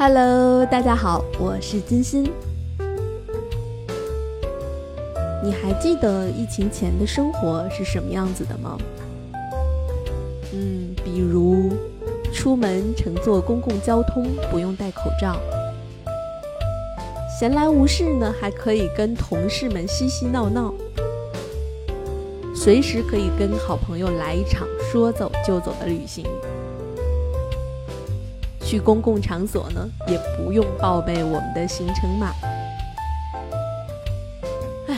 Hello，大家好，我是金鑫。你还记得疫情前的生活是什么样子的吗？嗯，比如出门乘坐公共交通不用戴口罩，闲来无事呢，还可以跟同事们嬉嬉闹闹，随时可以跟好朋友来一场说走就走的旅行。去公共场所呢，也不用报备我们的行程码。哎，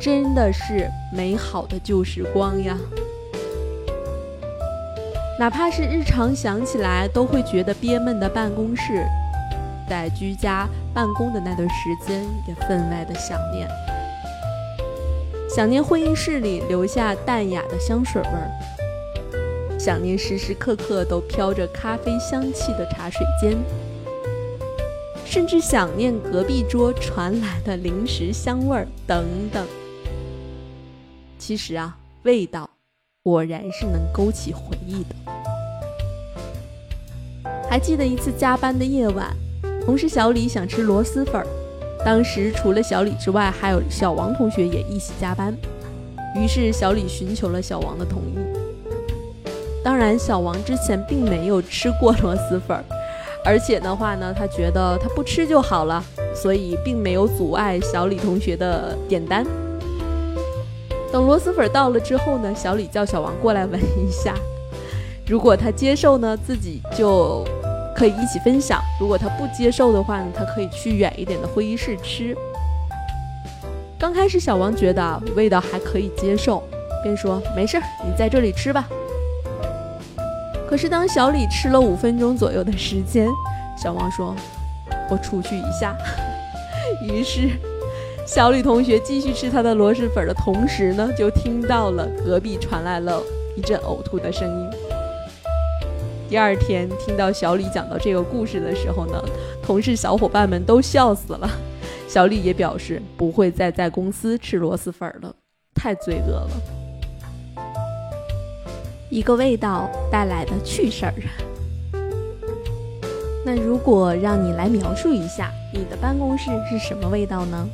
真的是美好的旧时光呀！哪怕是日常想起来都会觉得憋闷的办公室，在居家办公的那段时间，也分外的想念。想念会议室里留下淡雅的香水味儿。想念时时刻刻都飘着咖啡香气的茶水间，甚至想念隔壁桌传来的零食香味儿等等。其实啊，味道果然是能勾起回忆的。还记得一次加班的夜晚，同事小李想吃螺蛳粉儿，当时除了小李之外，还有小王同学也一起加班，于是小李寻求了小王的同意。当然，小王之前并没有吃过螺蛳粉儿，而且的话呢，他觉得他不吃就好了，所以并没有阻碍小李同学的点单。等螺蛳粉到了之后呢，小李叫小王过来闻一下，如果他接受呢，自己就可以一起分享；如果他不接受的话呢，他可以去远一点的会议室吃。刚开始，小王觉得味道还可以接受，便说：“没事儿，你在这里吃吧。”可是，当小李吃了五分钟左右的时间，小王说：“我出去一下。”于是，小李同学继续吃他的螺蛳粉的同时呢，就听到了隔壁传来了一阵呕吐的声音。第二天听到小李讲到这个故事的时候呢，同事小伙伴们都笑死了。小李也表示不会再在公司吃螺蛳粉了，太罪恶了。一个味道带来的趣事儿。那如果让你来描述一下你的办公室是什么味道呢？